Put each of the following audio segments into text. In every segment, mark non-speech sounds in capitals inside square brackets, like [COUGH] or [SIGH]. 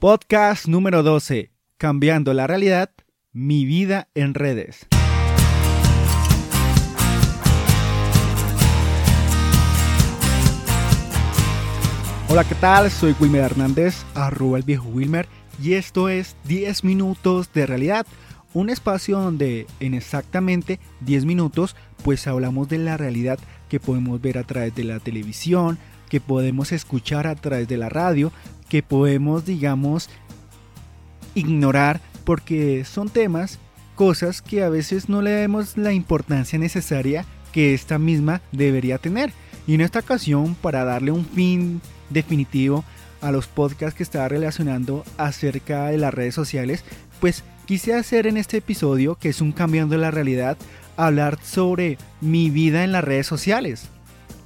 Podcast número 12. Cambiando la realidad, mi vida en redes. Hola, ¿qué tal? Soy Wilmer Hernández, arroba el viejo Wilmer, y esto es 10 minutos de realidad, un espacio donde en exactamente 10 minutos pues hablamos de la realidad que podemos ver a través de la televisión, que podemos escuchar a través de la radio, que podemos, digamos, ignorar porque son temas, cosas que a veces no le damos la importancia necesaria que esta misma debería tener. Y en esta ocasión, para darle un fin definitivo a los podcasts que estaba relacionando acerca de las redes sociales, pues quise hacer en este episodio, que es un cambiando la realidad, hablar sobre mi vida en las redes sociales.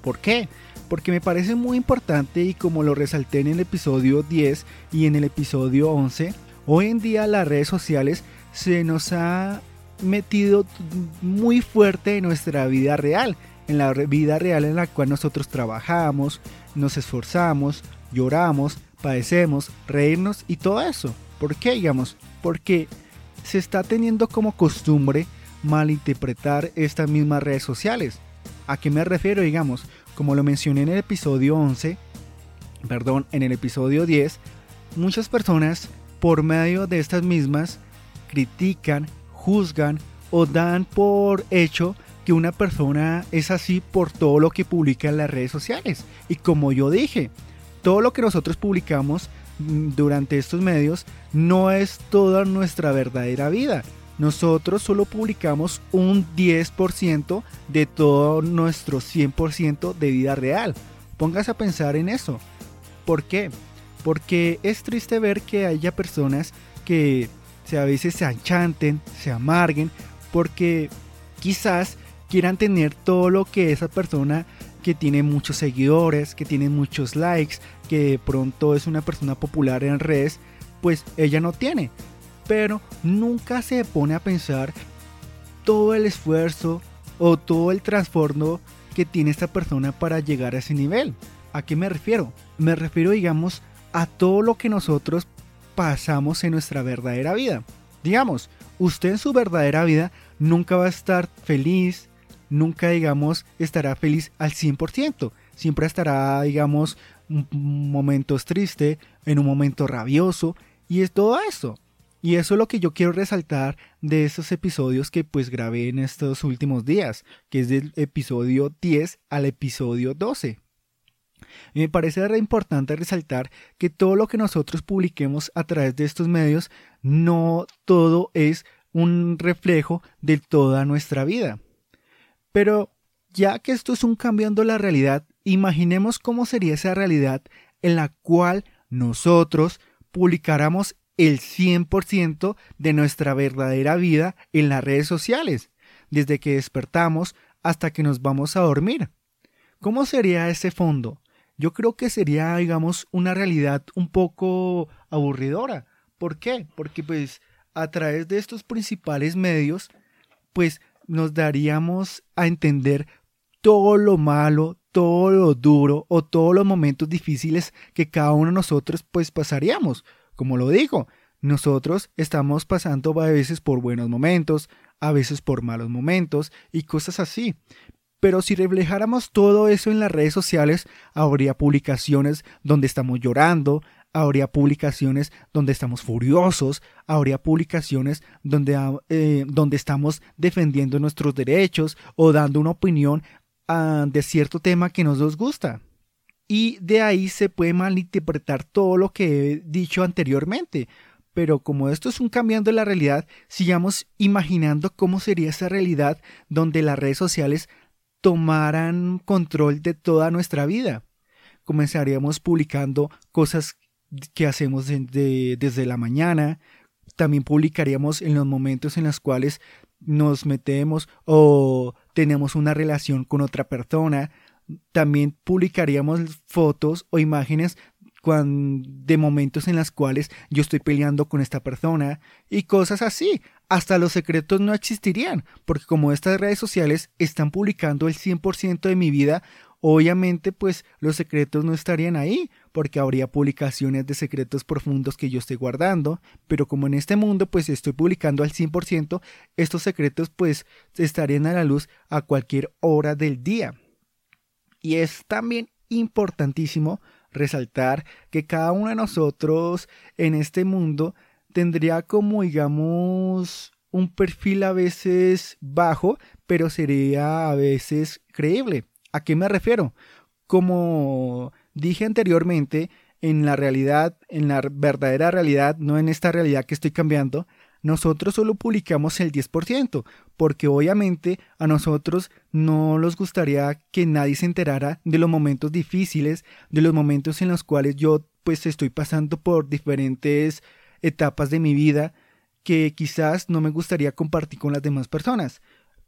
¿Por qué? Porque me parece muy importante y como lo resalté en el episodio 10 y en el episodio 11, hoy en día las redes sociales se nos ha metido muy fuerte en nuestra vida real, en la vida real en la cual nosotros trabajamos, nos esforzamos, lloramos, padecemos, reírnos y todo eso. ¿Por qué, digamos? Porque se está teniendo como costumbre malinterpretar estas mismas redes sociales. ¿A qué me refiero, digamos? Como lo mencioné en el episodio 11, perdón, en el episodio 10, muchas personas por medio de estas mismas critican, juzgan o dan por hecho que una persona es así por todo lo que publica en las redes sociales. Y como yo dije, todo lo que nosotros publicamos mm, durante estos medios no es toda nuestra verdadera vida nosotros solo publicamos un 10% de todo nuestro 100% de vida real. Póngase a pensar en eso. ¿Por qué? Porque es triste ver que haya personas que a veces se anchanten, se amarguen, porque quizás quieran tener todo lo que esa persona que tiene muchos seguidores, que tiene muchos likes, que de pronto es una persona popular en redes, pues ella no tiene pero nunca se pone a pensar todo el esfuerzo o todo el trastorno que tiene esta persona para llegar a ese nivel. ¿A qué me refiero? Me refiero, digamos, a todo lo que nosotros pasamos en nuestra verdadera vida. Digamos, usted en su verdadera vida nunca va a estar feliz, nunca, digamos, estará feliz al 100%. Siempre estará, digamos, momentos tristes, en un momento rabioso, y es todo eso. Y eso es lo que yo quiero resaltar de estos episodios que pues grabé en estos últimos días, que es del episodio 10 al episodio 12. Y me parece re importante resaltar que todo lo que nosotros publiquemos a través de estos medios, no todo es un reflejo de toda nuestra vida. Pero ya que esto es un cambiando la realidad, imaginemos cómo sería esa realidad en la cual nosotros publicáramos el 100% de nuestra verdadera vida en las redes sociales, desde que despertamos hasta que nos vamos a dormir. ¿Cómo sería ese fondo? Yo creo que sería, digamos, una realidad un poco aburridora. ¿Por qué? Porque pues a través de estos principales medios, pues nos daríamos a entender todo lo malo, todo lo duro o todos los momentos difíciles que cada uno de nosotros pues pasaríamos como lo digo, nosotros estamos pasando a veces por buenos momentos, a veces por malos momentos y cosas así. Pero si reflejáramos todo eso en las redes sociales, habría publicaciones donde estamos llorando, habría publicaciones donde estamos furiosos, habría publicaciones donde, ah, eh, donde estamos defendiendo nuestros derechos o dando una opinión ah, de cierto tema que nos gusta y de ahí se puede malinterpretar todo lo que he dicho anteriormente. Pero como esto es un cambiando de la realidad, sigamos imaginando cómo sería esa realidad donde las redes sociales tomaran control de toda nuestra vida. Comenzaríamos publicando cosas que hacemos desde la mañana, también publicaríamos en los momentos en los cuales nos metemos o tenemos una relación con otra persona, también publicaríamos fotos o imágenes de momentos en las cuales yo estoy peleando con esta persona y cosas así. Hasta los secretos no existirían, porque como estas redes sociales están publicando el 100% de mi vida obviamente pues los secretos no estarían ahí, porque habría publicaciones de secretos profundos que yo estoy guardando, pero como en este mundo pues estoy publicando al 100%, estos secretos pues estarían a la luz a cualquier hora del día. Y es también importantísimo resaltar que cada uno de nosotros en este mundo tendría como digamos un perfil a veces bajo, pero sería a veces creíble. ¿A qué me refiero? Como dije anteriormente, en la realidad, en la verdadera realidad, no en esta realidad que estoy cambiando, nosotros solo publicamos el 10%, porque obviamente a nosotros no nos gustaría que nadie se enterara de los momentos difíciles, de los momentos en los cuales yo pues estoy pasando por diferentes etapas de mi vida que quizás no me gustaría compartir con las demás personas.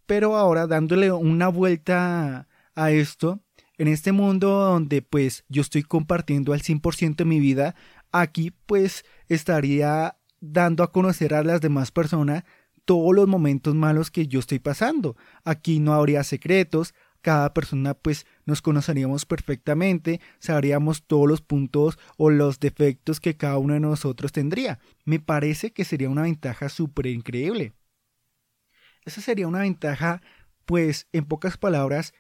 Pero ahora dándole una vuelta a esto, en este mundo donde pues yo estoy compartiendo al 100% de mi vida, aquí pues estaría dando a conocer a las demás personas todos los momentos malos que yo estoy pasando. Aquí no habría secretos, cada persona pues nos conoceríamos perfectamente, sabríamos todos los puntos o los defectos que cada uno de nosotros tendría. Me parece que sería una ventaja súper increíble. Esa sería una ventaja pues en pocas palabras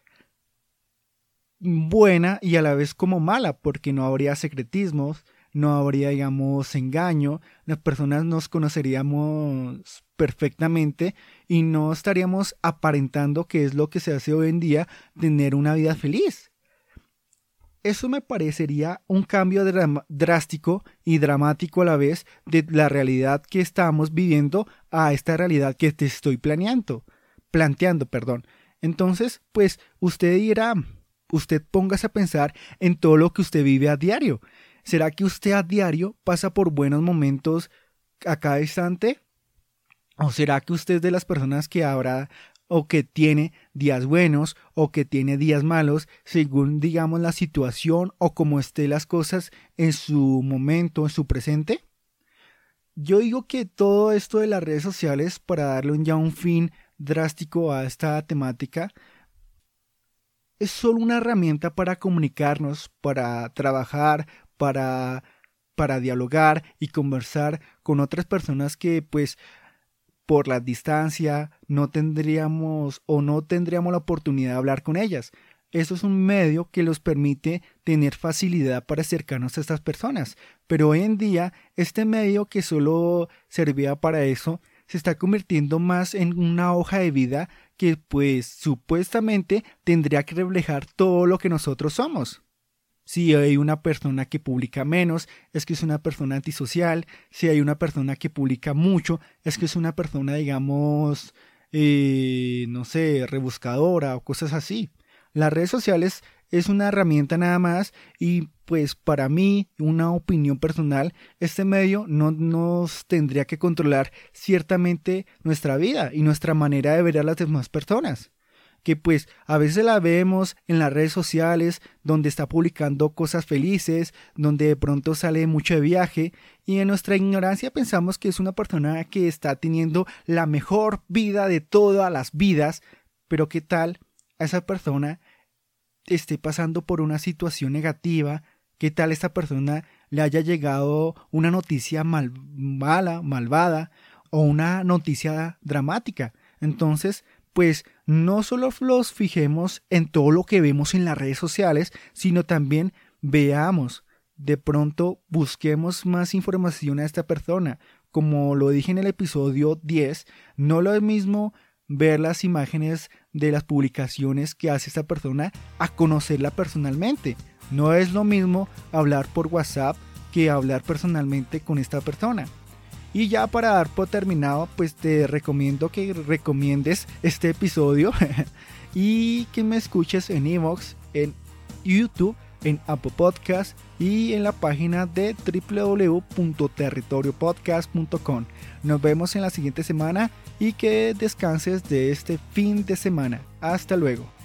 buena y a la vez como mala porque no habría secretismos, no habría, digamos, engaño, las personas nos conoceríamos perfectamente y no estaríamos aparentando que es lo que se hace hoy en día, tener una vida feliz. Eso me parecería un cambio drástico y dramático a la vez de la realidad que estamos viviendo a esta realidad que te estoy planeando, planteando, perdón. Entonces, pues usted dirá, usted póngase a pensar en todo lo que usted vive a diario. ¿Será que usted a diario pasa por buenos momentos a cada instante? ¿O será que usted es de las personas que habrá o que tiene días buenos o que tiene días malos según digamos la situación o como esté las cosas en su momento, en su presente? Yo digo que todo esto de las redes sociales para darle ya un fin drástico a esta temática es solo una herramienta para comunicarnos, para trabajar, para, para dialogar y conversar con otras personas que pues por la distancia no tendríamos o no tendríamos la oportunidad de hablar con ellas. Eso es un medio que los permite tener facilidad para acercarnos a estas personas. Pero hoy en día, este medio que solo servía para eso, se está convirtiendo más en una hoja de vida que pues supuestamente tendría que reflejar todo lo que nosotros somos. Si hay una persona que publica menos, es que es una persona antisocial. Si hay una persona que publica mucho, es que es una persona, digamos, eh, no sé, rebuscadora o cosas así. Las redes sociales es una herramienta nada más y pues para mí, una opinión personal, este medio no nos tendría que controlar ciertamente nuestra vida y nuestra manera de ver a las demás personas que pues a veces la vemos en las redes sociales donde está publicando cosas felices, donde de pronto sale mucho de viaje y en nuestra ignorancia pensamos que es una persona que está teniendo la mejor vida de todas las vidas, pero qué tal a esa persona esté pasando por una situación negativa, qué tal esta persona le haya llegado una noticia mal, mala, malvada o una noticia dramática. Entonces, pues no solo los fijemos en todo lo que vemos en las redes sociales, sino también veamos, de pronto busquemos más información a esta persona. Como lo dije en el episodio 10, no lo mismo ver las imágenes de las publicaciones que hace esta persona a conocerla personalmente. No es lo mismo hablar por WhatsApp que hablar personalmente con esta persona. Y ya para dar por terminado, pues te recomiendo que recomiendes este episodio [LAUGHS] y que me escuches en Evox, en YouTube, en Apple Podcast y en la página de www.territoriopodcast.com. Nos vemos en la siguiente semana y que descanses de este fin de semana. Hasta luego.